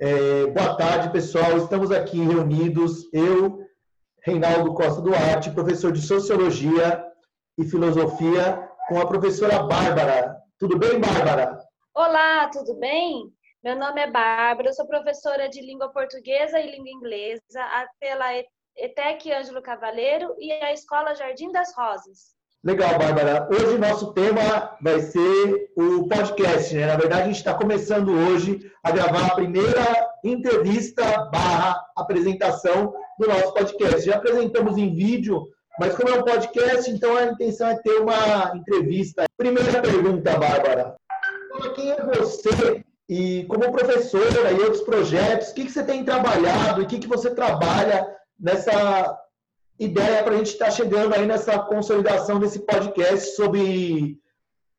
É, boa tarde, pessoal. Estamos aqui reunidos, eu, Reinaldo Costa Duarte, professor de Sociologia e Filosofia, com a professora Bárbara. Tudo bem, Bárbara? Olá, tudo bem? Meu nome é Bárbara, sou professora de língua portuguesa e língua inglesa pela ETEC Ângelo Cavaleiro e a Escola Jardim das Rosas. Legal, Bárbara. Hoje nosso tema vai ser o podcast, né? Na verdade, a gente está começando hoje a gravar a primeira entrevista barra apresentação do nosso podcast. Já apresentamos em vídeo, mas como é um podcast, então a intenção é ter uma entrevista. Primeira pergunta, Bárbara. Quem é você e como professora e outros projetos, o que, que você tem trabalhado e o que, que você trabalha nessa ideia para a gente estar tá chegando aí nessa consolidação desse podcast sobre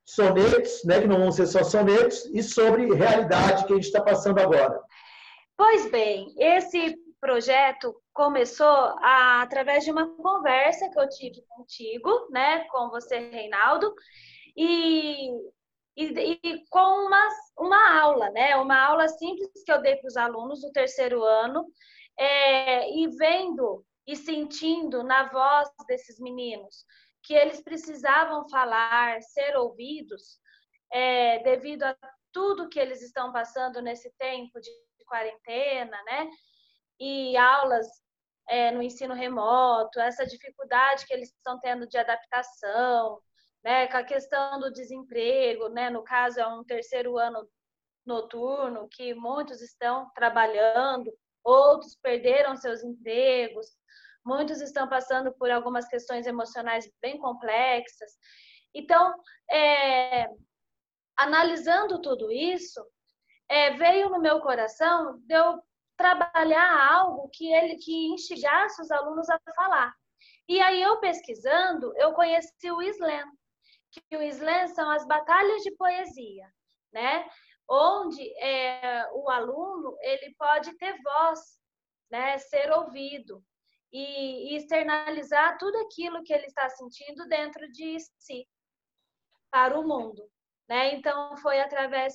sonetos, né, que não vão ser só sonetos, e sobre realidade que a gente está passando agora. Pois bem, esse projeto começou a, através de uma conversa que eu tive contigo, né, com você, Reinaldo, e, e, e com uma, uma aula, né, uma aula simples que eu dei para os alunos do terceiro ano, é, e vendo e sentindo na voz desses meninos que eles precisavam falar, ser ouvidos, é, devido a tudo que eles estão passando nesse tempo de quarentena, né? E aulas é, no ensino remoto, essa dificuldade que eles estão tendo de adaptação, né? Com a questão do desemprego, né? No caso, é um terceiro ano noturno que muitos estão trabalhando, outros perderam seus empregos, muitos estão passando por algumas questões emocionais bem complexas. Então, é, analisando tudo isso, é, veio no meu coração de eu trabalhar algo que ele que instigasse os alunos a falar. E aí eu pesquisando, eu conheci o slam, que o slam são as batalhas de poesia, né? Onde é, o aluno ele pode ter voz, né? Ser ouvido e, e externalizar tudo aquilo que ele está sentindo dentro de si para o mundo, né? Então foi através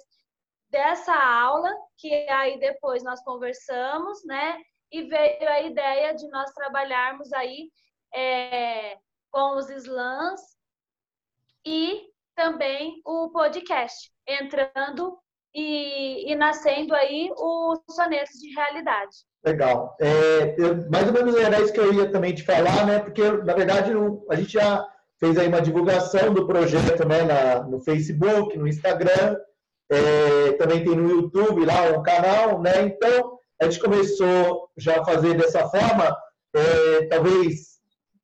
dessa aula que aí depois nós conversamos, né? E veio a ideia de nós trabalharmos aí é, com os slams e também o podcast, entrando e, e nascendo aí os sonetos de realidade. Legal. É, eu, mais ou menos era isso que eu ia também te falar, né? Porque, na verdade, a gente já fez aí uma divulgação do projeto né, na, no Facebook, no Instagram, é, também tem no YouTube lá um canal, né? Então, a gente começou já a fazer dessa forma, é, talvez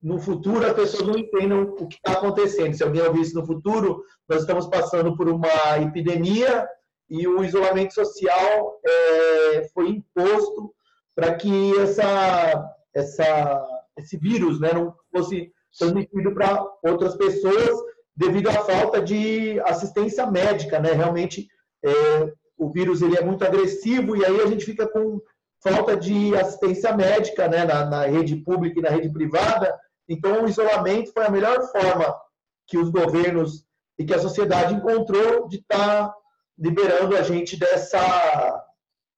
no futuro as pessoas não entendam o que está acontecendo. Se alguém ouvir isso no futuro, nós estamos passando por uma epidemia e o isolamento social é, foi imposto para que essa, essa, esse vírus né, não fosse transmitido para outras pessoas devido à falta de assistência médica. Né? Realmente, é, o vírus ele é muito agressivo e aí a gente fica com falta de assistência médica né, na, na rede pública e na rede privada. Então, o isolamento foi a melhor forma que os governos e que a sociedade encontrou de estar tá liberando a gente dessa,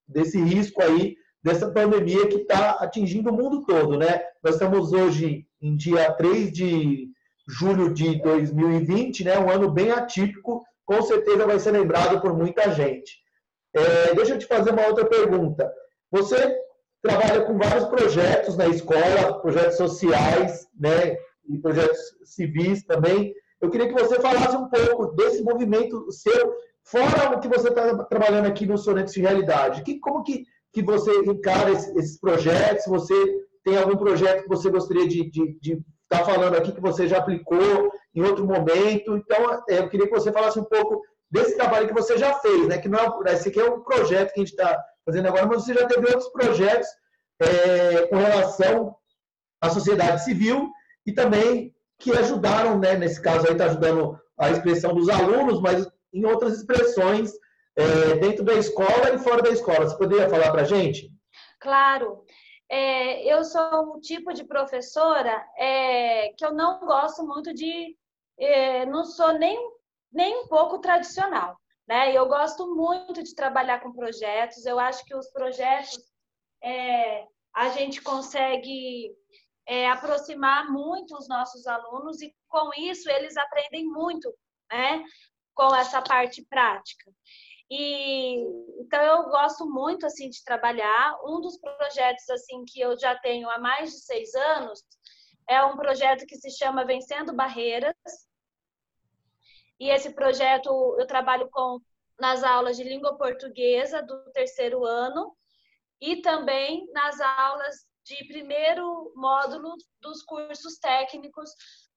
desse risco aí dessa pandemia que está atingindo o mundo todo, né? Nós estamos hoje em dia 3 de julho de 2020, né? Um ano bem atípico, com certeza vai ser lembrado por muita gente. É, deixa eu te fazer uma outra pergunta. Você trabalha com vários projetos na escola, projetos sociais, né? E projetos civis também. Eu queria que você falasse um pouco desse movimento seu, fora o que você está trabalhando aqui no Sonetos de Realidade. Que, como que que você encara esses projetos, se você tem algum projeto que você gostaria de estar tá falando aqui que você já aplicou em outro momento. Então, é, eu queria que você falasse um pouco desse trabalho que você já fez, né? Que não é, esse aqui é um projeto que a gente está fazendo agora, mas você já teve outros projetos é, com relação à sociedade civil e também que ajudaram, né? Nesse caso aí está ajudando a expressão dos alunos, mas em outras expressões é, dentro da escola e fora da escola. Você poderia falar para a gente? Claro. É, eu sou um tipo de professora é, que eu não gosto muito de. É, não sou nem, nem um pouco tradicional. Né? Eu gosto muito de trabalhar com projetos. Eu acho que os projetos é, a gente consegue é, aproximar muito os nossos alunos e com isso eles aprendem muito, né? Com essa parte prática. E então eu gosto muito assim de trabalhar. Um dos projetos assim que eu já tenho há mais de seis anos é um projeto que se chama Vencendo Barreiras. E esse projeto eu trabalho com nas aulas de língua portuguesa do terceiro ano e também nas aulas de primeiro módulo dos cursos técnicos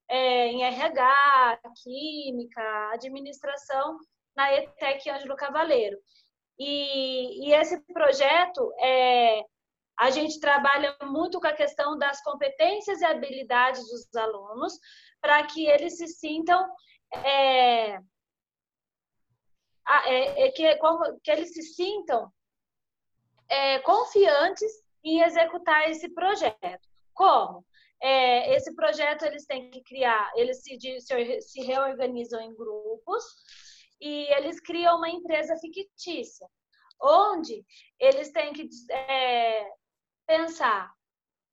é, em RH, Química, Administração, na ETEC Ângelo Cavaleiro. E, e esse projeto, é, a gente trabalha muito com a questão das competências e habilidades dos alunos, para que eles se sintam. É, é, é que, que eles se sintam é, confiantes em executar esse projeto. Como? É, esse projeto eles têm que criar, eles se, se reorganizam em grupos e eles criam uma empresa fictícia, onde eles têm que é, pensar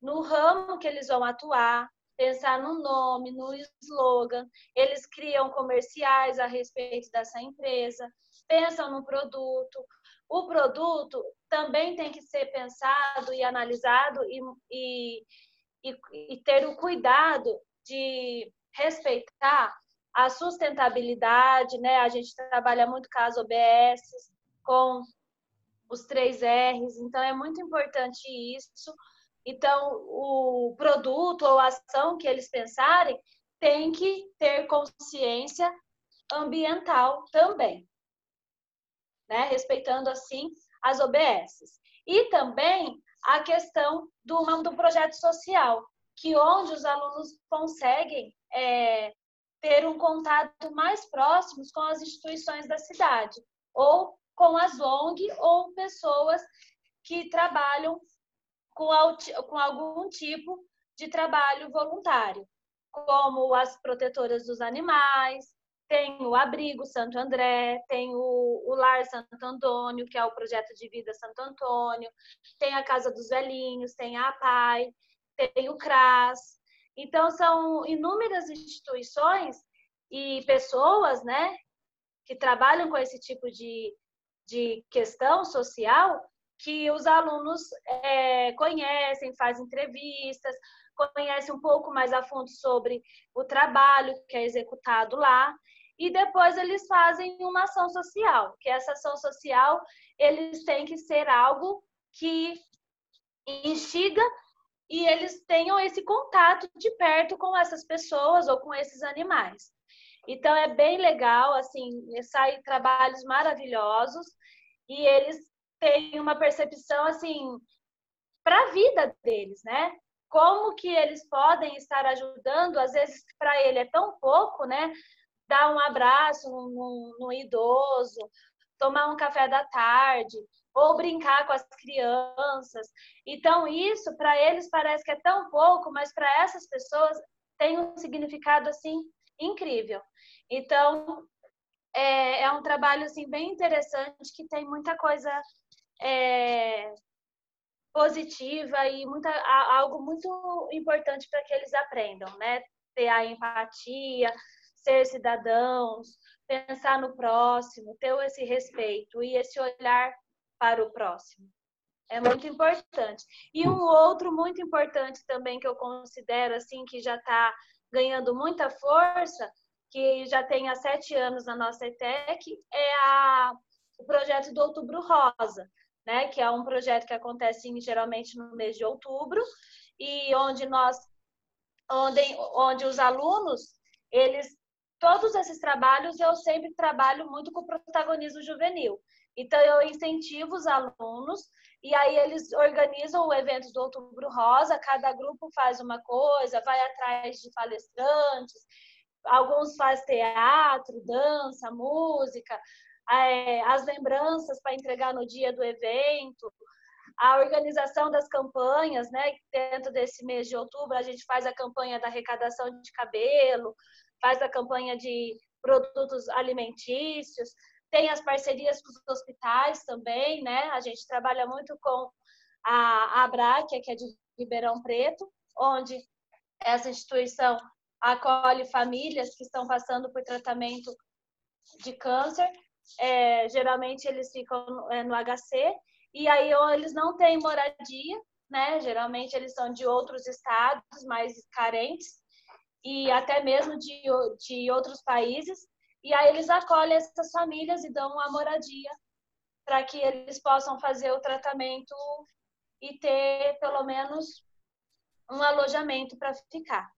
no ramo que eles vão atuar, pensar no nome, no slogan, eles criam comerciais a respeito dessa empresa, pensam no produto. O produto também tem que ser pensado e analisado e, e, e, e ter o cuidado de respeitar a sustentabilidade, né? A gente trabalha muito com as OBS, com os três R's, então é muito importante isso. Então, o produto ou ação que eles pensarem tem que ter consciência ambiental também, né? Respeitando assim as OBSs. E também a questão do, do projeto social, que onde os alunos conseguem é, ter um contato mais próximo com as instituições da cidade, ou com as ONG ou pessoas que trabalham com, com algum tipo de trabalho voluntário, como as protetoras dos animais, tem o Abrigo Santo André, tem o, o, Lar Santo Antônio, que é o projeto de vida Santo Antônio, tem a Casa dos Velhinhos, tem a APAI, tem o CRAS, então, são inúmeras instituições e pessoas, né, que trabalham com esse tipo de, de questão social que os alunos é, conhecem, fazem entrevistas, conhecem um pouco mais a fundo sobre o trabalho que é executado lá e depois eles fazem uma ação social, que essa ação social eles têm que ser algo que instiga e eles tenham esse contato de perto com essas pessoas ou com esses animais. Então é bem legal, assim, saem trabalhos maravilhosos e eles têm uma percepção assim para a vida deles, né? Como que eles podem estar ajudando, às vezes para ele é tão pouco, né? Dar um abraço no idoso, tomar um café da tarde, ou brincar com as crianças. Então, isso para eles parece que é tão pouco, mas para essas pessoas tem um significado assim incrível. Então, é, é um trabalho assim bem interessante que tem muita coisa é, positiva e muita, algo muito importante para que eles aprendam, né? Ter a empatia, ser cidadãos, pensar no próximo, ter esse respeito e esse olhar para o próximo. É muito importante. E um outro muito importante também que eu considero assim que já está ganhando muita força, que já tem há sete anos na nossa ETEC, é a, o projeto do Outubro Rosa, né? Que é um projeto que acontece geralmente no mês de outubro e onde nós, onde, onde os alunos, eles todos esses trabalhos eu sempre trabalho muito com protagonismo juvenil. Então, eu incentivo os alunos e aí eles organizam o evento do Outubro Rosa, cada grupo faz uma coisa, vai atrás de palestrantes, alguns faz teatro, dança, música, é, as lembranças para entregar no dia do evento, a organização das campanhas, né? Dentro desse mês de outubro, a gente faz a campanha da arrecadação de cabelo, faz a campanha de produtos alimentícios tem as parcerias com os hospitais também, né? A gente trabalha muito com a Abráquia, que é de Ribeirão Preto, onde essa instituição acolhe famílias que estão passando por tratamento de câncer. É, geralmente eles ficam é, no HC e aí eles não têm moradia, né? Geralmente eles são de outros estados mais carentes e até mesmo de, de outros países. E aí eles acolhem essas famílias e dão uma moradia para que eles possam fazer o tratamento e ter pelo menos um alojamento para ficar.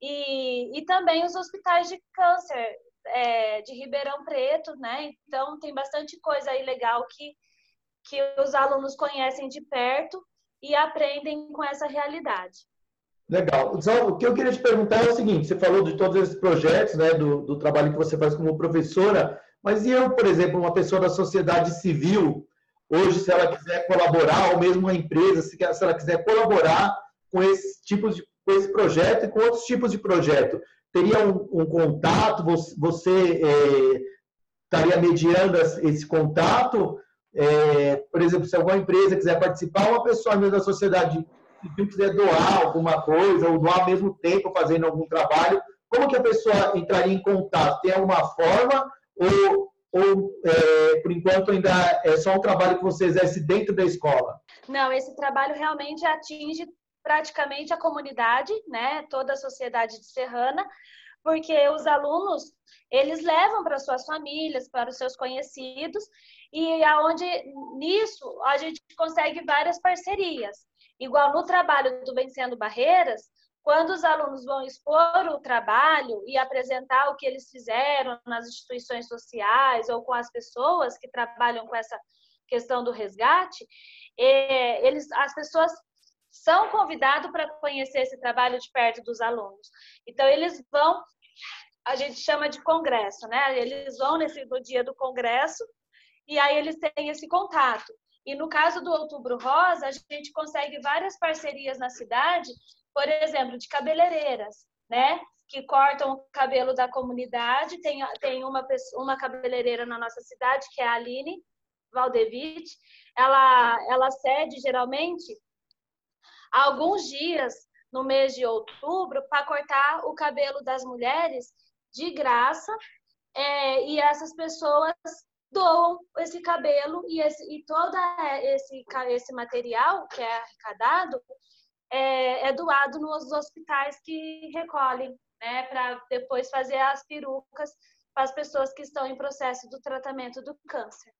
E, e também os hospitais de câncer é, de Ribeirão Preto, né? Então tem bastante coisa aí legal que, que os alunos conhecem de perto e aprendem com essa realidade. Legal. Então, o que eu queria te perguntar é o seguinte: você falou de todos esses projetos, né, do, do trabalho que você faz como professora, mas e eu, por exemplo, uma pessoa da sociedade civil, hoje, se ela quiser colaborar, ou mesmo uma empresa, se, ela quiser colaborar com esse tipo de com esse projeto e com outros tipos de projeto, teria um, um contato? Você, você é, estaria mediando esse contato? É, por exemplo, se alguma empresa quiser participar, uma pessoa da sociedade se quiser doar alguma coisa, ou doar ao mesmo tempo fazendo algum trabalho, como que a pessoa entraria em contato? Tem alguma forma? Ou, ou é, por enquanto, ainda é só um trabalho que você exerce dentro da escola? Não, esse trabalho realmente atinge praticamente a comunidade, né, toda a sociedade de Serrana, porque os alunos eles levam para suas famílias, para os seus conhecidos, e aonde nisso a gente consegue várias parcerias. Igual no trabalho do Vencendo Barreiras, quando os alunos vão expor o trabalho e apresentar o que eles fizeram nas instituições sociais ou com as pessoas que trabalham com essa questão do resgate, é, eles, as pessoas são convidados para conhecer esse trabalho de perto dos alunos. Então, eles vão, a gente chama de congresso, né? Eles vão nesse, no dia do congresso e aí eles têm esse contato. E no caso do Outubro Rosa, a gente consegue várias parcerias na cidade, por exemplo, de cabeleireiras, né? Que cortam o cabelo da comunidade. Tem, tem uma, uma cabeleireira na nossa cidade, que é a Aline Valdevite. Ela, ela cede, geralmente, alguns dias no mês de outubro para cortar o cabelo das mulheres de graça. É, e essas pessoas doam esse cabelo e, esse, e todo esse, esse material que é arrecadado é, é doado nos hospitais que recolhem, né, para depois fazer as perucas para as pessoas que estão em processo do tratamento do câncer.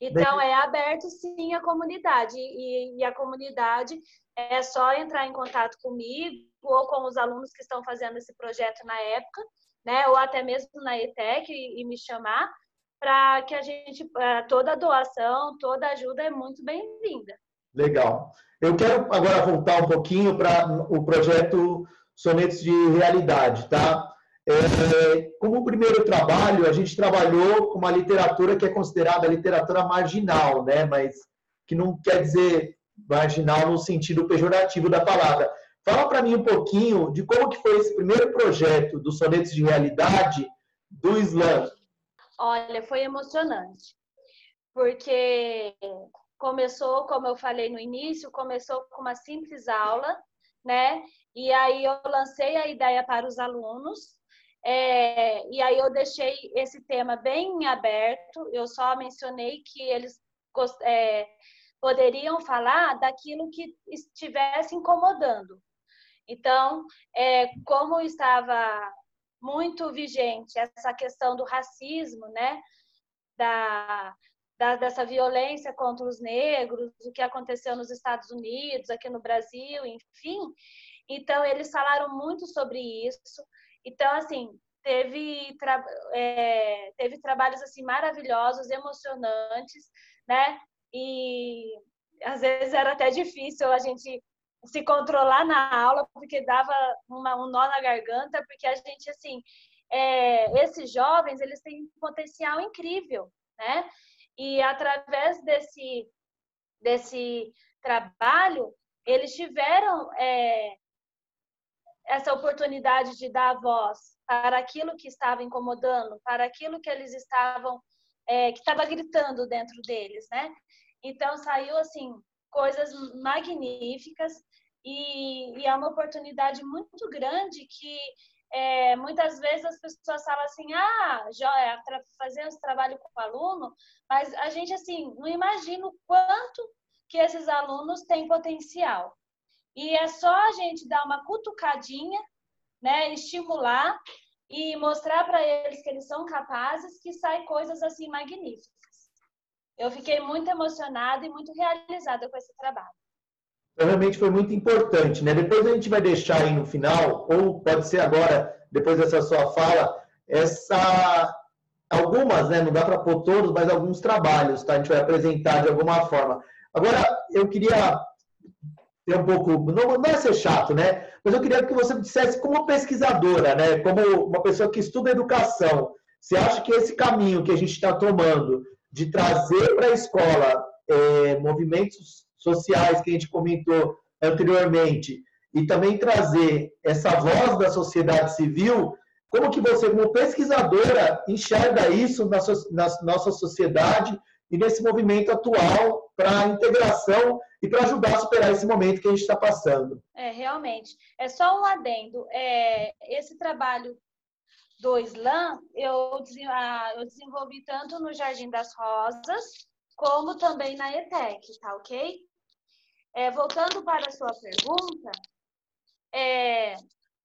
Então, é aberto sim a comunidade, e, e, a comunidade é só entrar em contato comigo ou com os alunos que estão fazendo esse projeto na época, né, ou até mesmo na ETEC e, e me chamar, para que a gente, é, toda doação, toda ajuda é muito bem-vinda. Legal. Eu quero agora voltar um pouquinho para o projeto Sonetos de Realidade, tá? É, como primeiro trabalho, a gente trabalhou com uma literatura que é considerada literatura marginal, né? Mas que não quer dizer marginal no sentido pejorativo da palavra. Fala para mim um pouquinho de como que foi esse primeiro projeto dos sonetos de realidade do Islã. Olha, foi emocionante, porque começou, como eu falei no início, começou com uma simples aula, né? E aí eu lancei a ideia para os alunos, é, e aí eu deixei esse tema bem aberto, eu só mencionei que eles é, poderiam falar daquilo que estivesse incomodando. Então, é, como estava muito vigente essa questão do racismo, né? Da, da, dessa violência contra os negros, o que aconteceu nos Estados Unidos, aqui no Brasil, enfim. Então, eles falaram muito sobre isso. Então, assim, teve, tra é, teve trabalhos assim maravilhosos, emocionantes, né? E às vezes era até difícil a gente se controlar na aula, porque dava uma, um nó na garganta, porque a gente, assim, é, esses jovens, eles têm um potencial incrível, né? E através desse, desse trabalho, eles tiveram é, essa oportunidade de dar voz para aquilo que estava incomodando, para aquilo que eles estavam é, que estava gritando dentro deles, né? Então saiu assim coisas magníficas e, e é uma oportunidade muito grande que é, muitas vezes as pessoas falam assim, ah, joia, fazer esse trabalho com o aluno, mas a gente, assim, não imagina o quanto que esses alunos têm potencial. E é só a gente dar uma cutucadinha, né, estimular e mostrar para eles que eles são capazes, que saem coisas assim magníficas. Eu fiquei muito emocionada e muito realizada com esse trabalho. Então, realmente foi muito importante, né? Depois a gente vai deixar aí no final, ou pode ser agora, depois dessa sua fala, essa algumas, né? Não dá para pôr todos, mas alguns trabalhos, tá? A gente vai apresentar de alguma forma. Agora, eu queria ter um pouco, não, não é ser chato, né? Mas eu queria que você dissesse como pesquisadora, né? Como uma pessoa que estuda educação, você acha que esse caminho que a gente está tomando de trazer para a escola é, movimentos sociais que a gente comentou anteriormente, e também trazer essa voz da sociedade civil, como que você, como pesquisadora, enxerga isso na, na nossa sociedade e nesse movimento atual para a integração e para ajudar a superar esse momento que a gente está passando? É, realmente. É só um adendo. É, esse trabalho do Slam, eu, eu desenvolvi tanto no Jardim das Rosas, como também na ETEC, tá ok? É, voltando para a sua pergunta, é,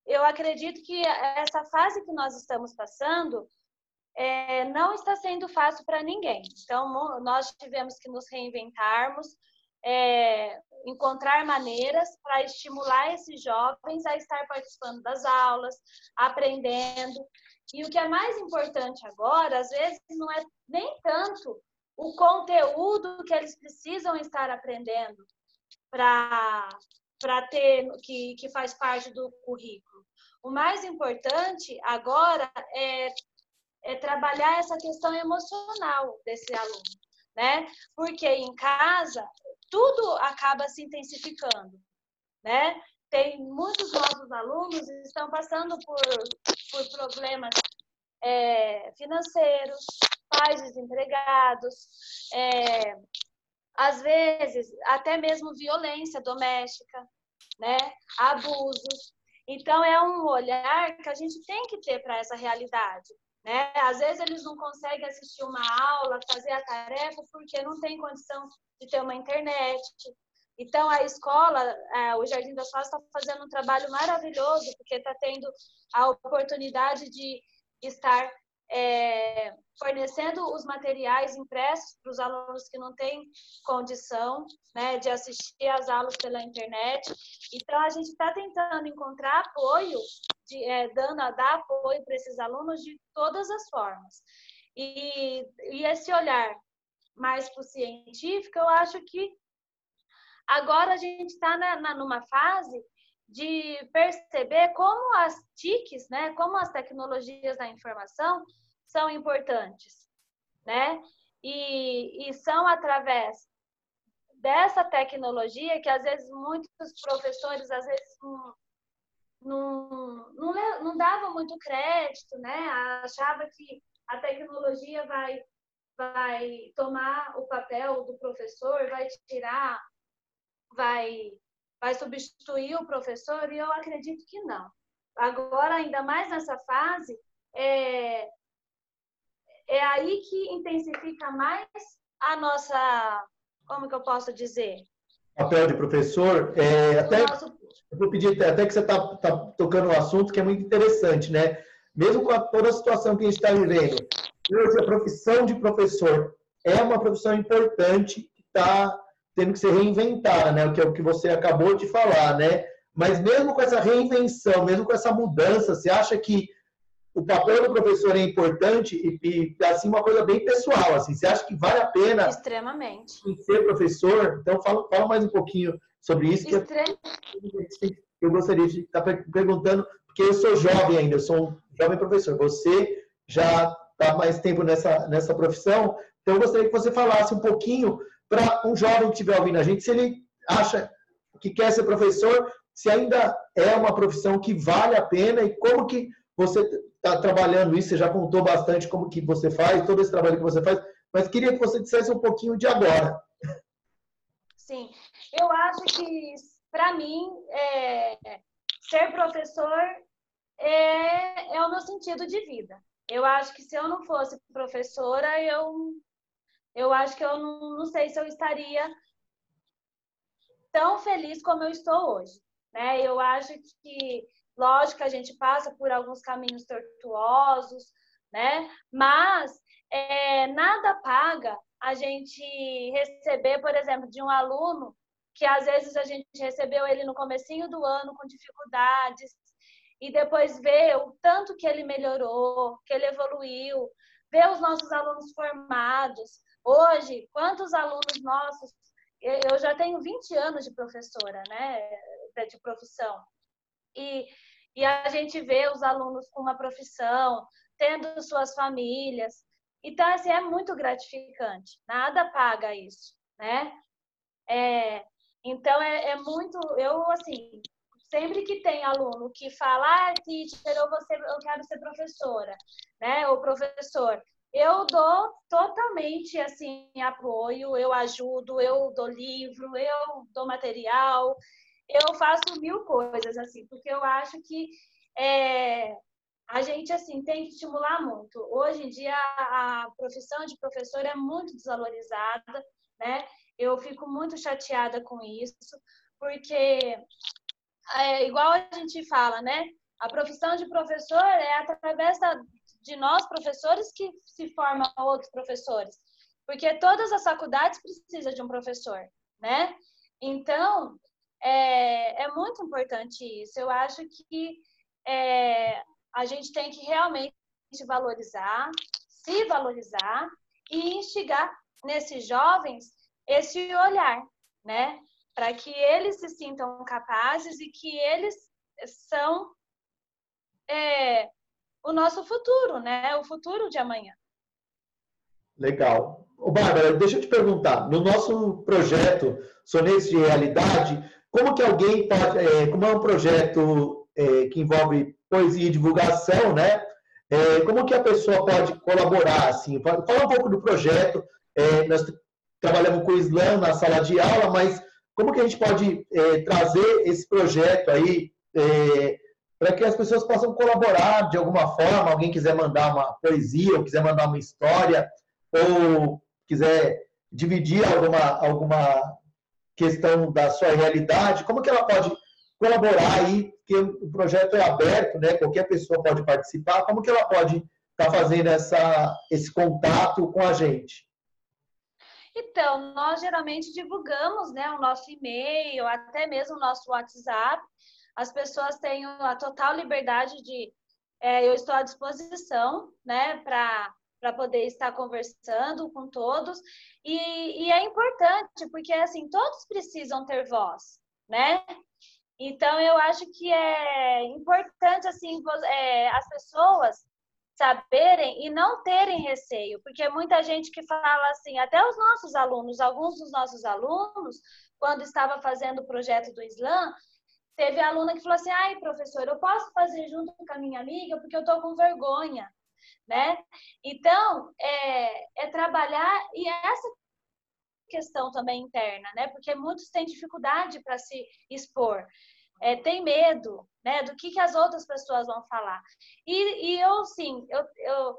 eu acredito que essa fase que nós estamos passando é, não está sendo fácil para ninguém. Então, nós tivemos que nos reinventarmos, é, encontrar maneiras para estimular esses jovens a estar participando das aulas, aprendendo. E o que é mais importante agora, às vezes, não é nem tanto o conteúdo que eles precisam estar aprendendo, para ter que, que faz parte do currículo. O mais importante agora é, é trabalhar essa questão emocional desse aluno, né? Porque em casa tudo acaba se intensificando, né? Tem muitos nossos alunos estão passando por, por problemas é, financeiros, pais desempregados, é, às vezes até mesmo violência doméstica, né? Abusos. Então é um olhar que a gente tem que ter para essa realidade, né? Às vezes eles não conseguem assistir uma aula, fazer a tarefa porque não tem condição de ter uma internet. Então a escola, é, o Jardim das Rosas está fazendo um trabalho maravilhoso porque está tendo a oportunidade de estar é, fornecendo os materiais impressos para os alunos que não têm condição né, de assistir às aulas pela internet. Então, a gente está tentando encontrar apoio, de, é, dando, dar apoio para esses alunos de todas as formas. E, e esse olhar mais para o científico, eu acho que agora a gente está numa fase de perceber como as TICs, né, como as tecnologias da informação são importantes, né? E, e são através dessa tecnologia que às vezes muitos professores às vezes não, não, não, davam muito crédito, né? Achava que a tecnologia vai vai tomar o papel do professor, vai tirar, vai vai substituir o professor, e eu acredito que não. Agora, ainda mais nessa fase, é, é aí que intensifica mais a nossa, como que eu posso dizer? Papel de professor, é, até, nosso... eu vou pedir até que você está tá tocando um assunto que é muito interessante, né? Mesmo com a, toda a situação que a gente está vivendo, hoje a profissão de professor é uma profissão importante que está tendo que ser reinventada, né? O que é o que você acabou de falar, né? Mas mesmo com essa reinvenção, mesmo com essa mudança, você acha que o papel do professor é importante e, e, assim uma coisa bem pessoal, assim, você acha que vale a pena extremamente ser professor? Então fala, fala mais um pouquinho sobre isso que eu gostaria de estar perguntando porque eu sou jovem ainda, eu sou um jovem professor. Você já está mais tempo nessa nessa profissão, então eu gostaria que você falasse um pouquinho para um jovem que estiver ouvindo a gente, se ele acha que quer ser professor, se ainda é uma profissão que vale a pena e como que você está trabalhando isso, você já contou bastante como que você faz, todo esse trabalho que você faz, mas queria que você dissesse um pouquinho de agora. Sim, eu acho que, para mim, é, ser professor é, é o meu sentido de vida. Eu acho que se eu não fosse professora, eu, eu acho que eu não, não sei se eu estaria tão feliz como eu estou hoje. Né? Eu acho que, lógico, a gente passa por alguns caminhos tortuosos, né? mas é, nada paga a gente receber, por exemplo, de um aluno que às vezes a gente recebeu ele no comecinho do ano com dificuldades e depois ver o tanto que ele melhorou, que ele evoluiu, ver os nossos alunos formados. Hoje, quantos alunos nossos eu já tenho 20 anos de professora, né, de profissão. E, e a gente vê os alunos com uma profissão, tendo suas famílias. Então, assim, é muito gratificante. Nada paga isso, né? É, então, é, é muito... Eu, assim, sempre que tem aluno que fala, ah, teacher, eu, vou ser, eu quero ser professora, né? Ou professor, eu dou totalmente assim apoio, eu ajudo, eu dou livro, eu dou material, eu faço mil coisas assim, porque eu acho que é, a gente assim tem que estimular muito. Hoje em dia a profissão de professor é muito desvalorizada, né? Eu fico muito chateada com isso, porque é igual a gente fala, né? A profissão de professor é através da, de nós, professores, que se formam outros professores. Porque todas as faculdades precisam de um professor, né? Então, é, é muito importante isso. Eu acho que é, a gente tem que realmente valorizar, se valorizar e instigar nesses jovens esse olhar, né? Para que eles se sintam capazes e que eles são é, o nosso futuro, né? O futuro de amanhã. Legal. Ô, Bárbara, deixa eu te perguntar. No nosso projeto Sonetos de Realidade, como que alguém pode... É, como é um projeto é, que envolve poesia e divulgação, né? É, como que a pessoa pode colaborar, assim? Fala um pouco do projeto. É, nós trabalhamos com o Islã na sala de aula, mas como que a gente pode é, trazer esse projeto aí é, para que as pessoas possam colaborar de alguma forma. Alguém quiser mandar uma poesia, ou quiser mandar uma história, ou quiser dividir alguma, alguma questão da sua realidade, como que ela pode colaborar aí? Que o projeto é aberto, né? Qualquer pessoa pode participar. Como que ela pode estar tá fazendo essa, esse contato com a gente? Então, nós geralmente divulgamos né, o nosso e-mail, até mesmo o nosso WhatsApp, as pessoas têm a total liberdade de. É, eu estou à disposição, né, para para poder estar conversando com todos e, e, é importante porque assim todos precisam ter voz, né? Então eu acho que é importante assim é, as pessoas saberem e não terem receio, porque muita gente que fala assim, até os nossos alunos, alguns dos nossos alunos, quando estava fazendo o projeto do Islã, Teve aluna que falou assim: ai, professor, eu posso fazer junto com a minha amiga porque eu tô com vergonha, né? Então, é, é trabalhar e é essa questão também interna, né? Porque muitos têm dificuldade para se expor. É, tem medo, né, do que, que as outras pessoas vão falar. E, e eu, sim, eu, eu,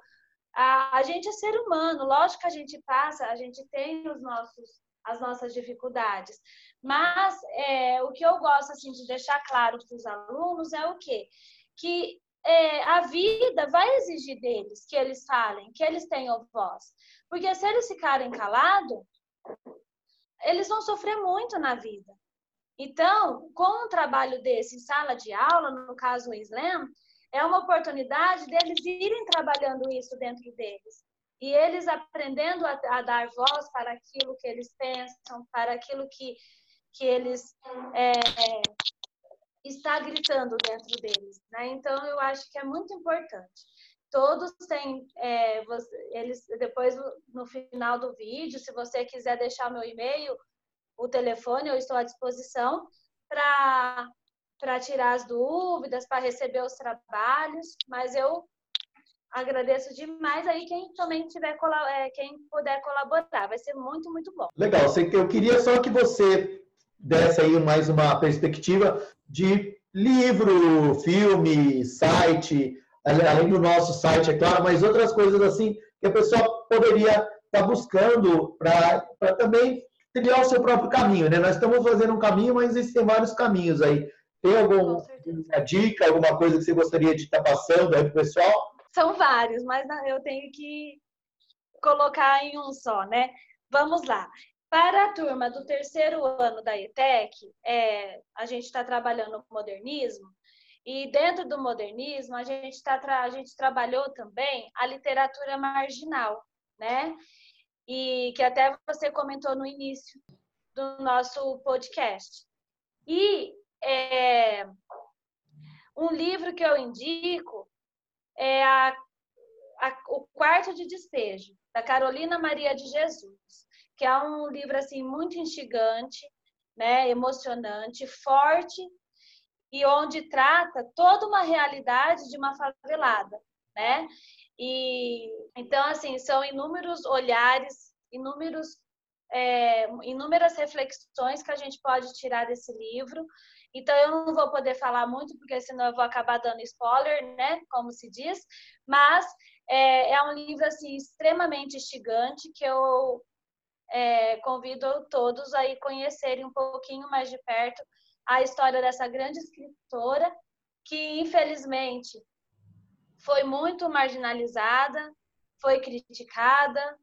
a, a gente é ser humano, lógico que a gente passa, a gente tem os nossos, as nossas dificuldades, mas é, o que eu gosto assim, de deixar claro para os alunos é o quê? Que é, a vida vai exigir deles que eles falem, que eles tenham voz. Porque se eles ficarem calados, eles vão sofrer muito na vida. Então, com um trabalho desse em sala de aula, no caso o Slam, é uma oportunidade deles irem trabalhando isso dentro deles. E eles aprendendo a, a dar voz para aquilo que eles pensam, para aquilo que que eles é, está gritando dentro deles, né? Então eu acho que é muito importante. Todos têm, é, eles depois no final do vídeo, se você quiser deixar meu e-mail, o telefone, eu estou à disposição para tirar as dúvidas, para receber os trabalhos, mas eu agradeço demais aí quem também tiver é, quem puder colaborar, vai ser muito, muito bom. Legal, eu queria só que você desse aí mais uma perspectiva de livro, filme, site, além do nosso site, é claro, mas outras coisas assim que a pessoa poderia estar tá buscando para também trilhar o seu próprio caminho, né? Nós estamos fazendo um caminho, mas existem vários caminhos aí. Tem alguma dica, alguma coisa que você gostaria de estar tá passando aí para o pessoal? São vários, mas eu tenho que colocar em um só, né? Vamos lá. Para a turma do terceiro ano da ETEC, é, a gente está trabalhando o modernismo, e dentro do modernismo, a gente, tá, a gente trabalhou também a literatura marginal, né? E que até você comentou no início do nosso podcast. E é, um livro que eu indico é a, a, O Quarto de Despejo, da Carolina Maria de Jesus que é um livro assim muito instigante, né, emocionante, forte e onde trata toda uma realidade de uma favelada, né? E então assim são inúmeros olhares, inúmeros é, inúmeras reflexões que a gente pode tirar desse livro. Então eu não vou poder falar muito porque senão eu vou acabar dando spoiler, né? Como se diz. Mas é, é um livro assim extremamente instigante que eu é, convido todos a conhecerem um pouquinho mais de perto a história dessa grande escritora que, infelizmente, foi muito marginalizada, foi criticada,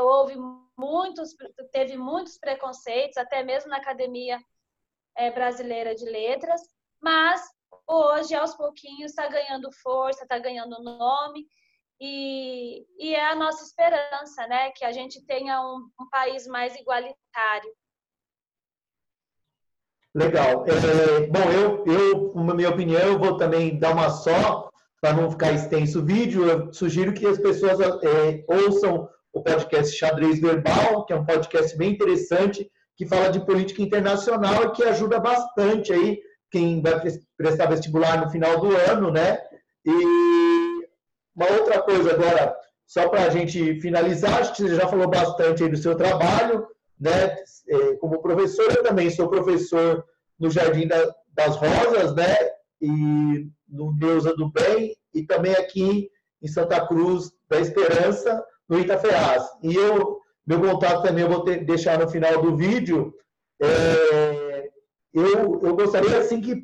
houve muitos, teve muitos preconceitos, até mesmo na Academia é, Brasileira de Letras, mas hoje, aos pouquinhos, está ganhando força, está ganhando nome e, e é a nossa esperança, né? Que a gente tenha um, um país mais igualitário. Legal. É, bom, eu, eu, na minha opinião, eu vou também dar uma só, para não ficar extenso o vídeo. Eu sugiro que as pessoas é, ouçam o podcast Xadrez Verbal, que é um podcast bem interessante, que fala de política internacional e que ajuda bastante aí quem vai prestar vestibular no final do ano, né? E uma outra coisa agora, só para a gente finalizar, acho que você já falou bastante aí do seu trabalho, né? É, como professor, eu também sou professor no Jardim das Rosas, né? E no Deusa do Bem, e também aqui em Santa Cruz da Esperança, no Itaferraz. E eu, meu contato também eu vou ter, deixar no final do vídeo. É, eu, eu gostaria, assim, que,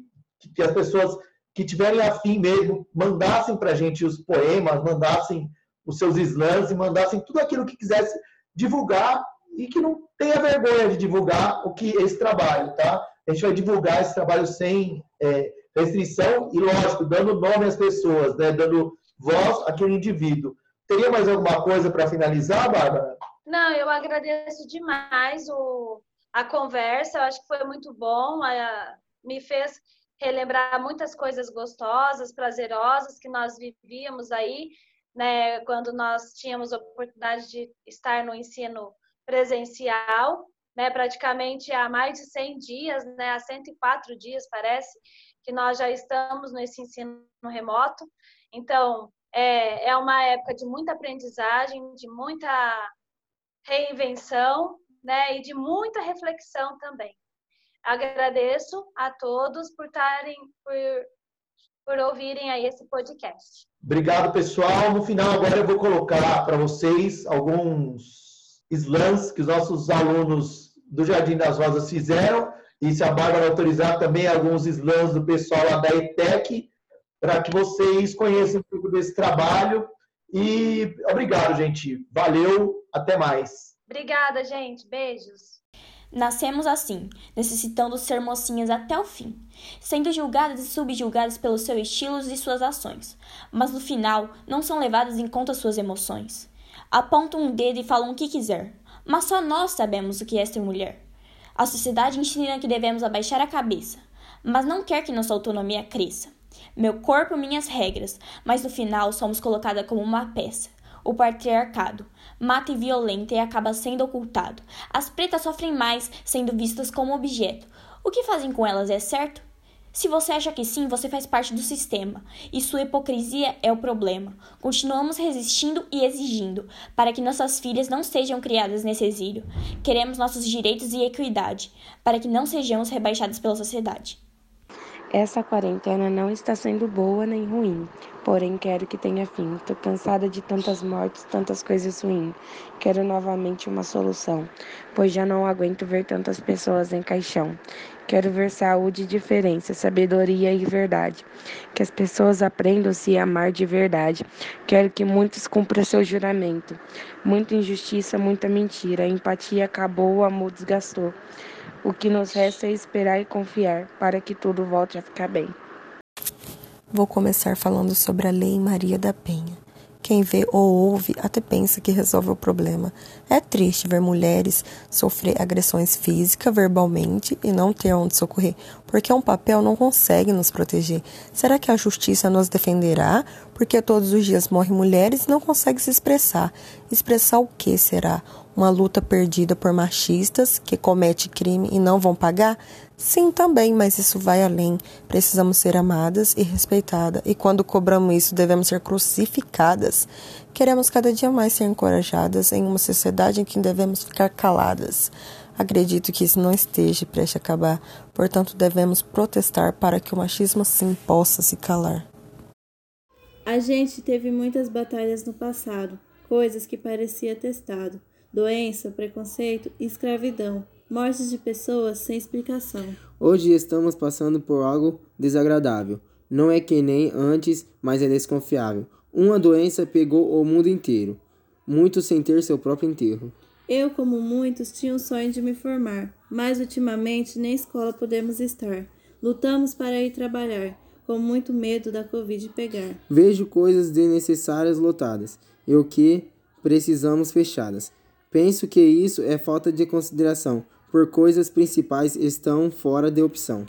que as pessoas que tiverem afim mesmo, mandassem para a gente os poemas, mandassem os seus slams, mandassem tudo aquilo que quisesse divulgar e que não tenha vergonha de divulgar o que esse trabalho, tá? A gente vai divulgar esse trabalho sem é, restrição e, lógico, dando nome às pessoas, né? dando voz àquele indivíduo. Teria mais alguma coisa para finalizar, Bárbara? Não, eu agradeço demais o, a conversa, eu acho que foi muito bom, a, me fez relembrar muitas coisas gostosas, prazerosas que nós vivíamos aí, né, quando nós tínhamos a oportunidade de estar no ensino presencial, né, praticamente há mais de 100 dias, né, há 104 dias parece, que nós já estamos nesse ensino remoto. Então, é, é uma época de muita aprendizagem, de muita reinvenção, né, e de muita reflexão também. Agradeço a todos por estarem, por, por ouvirem aí esse podcast. Obrigado, pessoal. No final, agora eu vou colocar para vocês alguns slams que os nossos alunos do Jardim das Rosas fizeram. E se a Bárbara autorizar, também alguns slams do pessoal lá da ETEC, para que vocês conheçam um pouco desse trabalho. E obrigado, gente. Valeu. Até mais. Obrigada, gente. Beijos. Nascemos assim, necessitando ser mocinhas até o fim, sendo julgadas e subjugadas pelos seus estilos e suas ações, mas no final não são levadas em conta suas emoções. Apontam um dedo e falam o que quiser, mas só nós sabemos o que é ser mulher. A sociedade ensina que devemos abaixar a cabeça, mas não quer que nossa autonomia cresça. Meu corpo, minhas regras, mas no final somos colocadas como uma peça o patriarcado mata e violenta e acaba sendo ocultado. As pretas sofrem mais, sendo vistas como objeto. O que fazem com elas é certo? Se você acha que sim, você faz parte do sistema, e sua hipocrisia é o problema. Continuamos resistindo e exigindo para que nossas filhas não sejam criadas nesse exílio. Queremos nossos direitos e equidade, para que não sejamos rebaixadas pela sociedade. Essa quarentena não está sendo boa nem ruim, porém quero que tenha fim. Tô cansada de tantas mortes, tantas coisas ruins. Quero novamente uma solução, pois já não aguento ver tantas pessoas em caixão. Quero ver saúde, diferença, sabedoria e verdade. Que as pessoas aprendam a se amar de verdade. Quero que muitos cumpram seu juramento. Muita injustiça, muita mentira. A empatia acabou, o amor desgastou. O que nos resta é esperar e confiar para que tudo volte a ficar bem. Vou começar falando sobre a Lei Maria da Penha. Quem vê ou ouve até pensa que resolve o problema. É triste ver mulheres sofrer agressões físicas verbalmente e não ter onde socorrer, porque um papel não consegue nos proteger. Será que a justiça nos defenderá? Porque todos os dias morrem mulheres e não conseguem se expressar. Expressar o que será? Uma luta perdida por machistas que cometem crime e não vão pagar? Sim, também, mas isso vai além. Precisamos ser amadas e respeitadas, e quando cobramos isso, devemos ser crucificadas. Queremos cada dia mais ser encorajadas em uma sociedade em que devemos ficar caladas. Acredito que isso não esteja prestes a acabar, portanto, devemos protestar para que o machismo sim possa se calar. A gente teve muitas batalhas no passado, coisas que parecia testado doença, preconceito escravidão, mortes de pessoas sem explicação. Hoje estamos passando por algo desagradável. Não é que nem antes, mas é desconfiável. Uma doença pegou o mundo inteiro, muitos sem ter seu próprio enterro. Eu, como muitos, tinha o sonho de me formar, mas ultimamente nem escola podemos estar. Lutamos para ir trabalhar, com muito medo da Covid pegar. Vejo coisas desnecessárias lotadas e o que precisamos fechadas. Penso que isso é falta de consideração, por coisas principais estão fora de opção.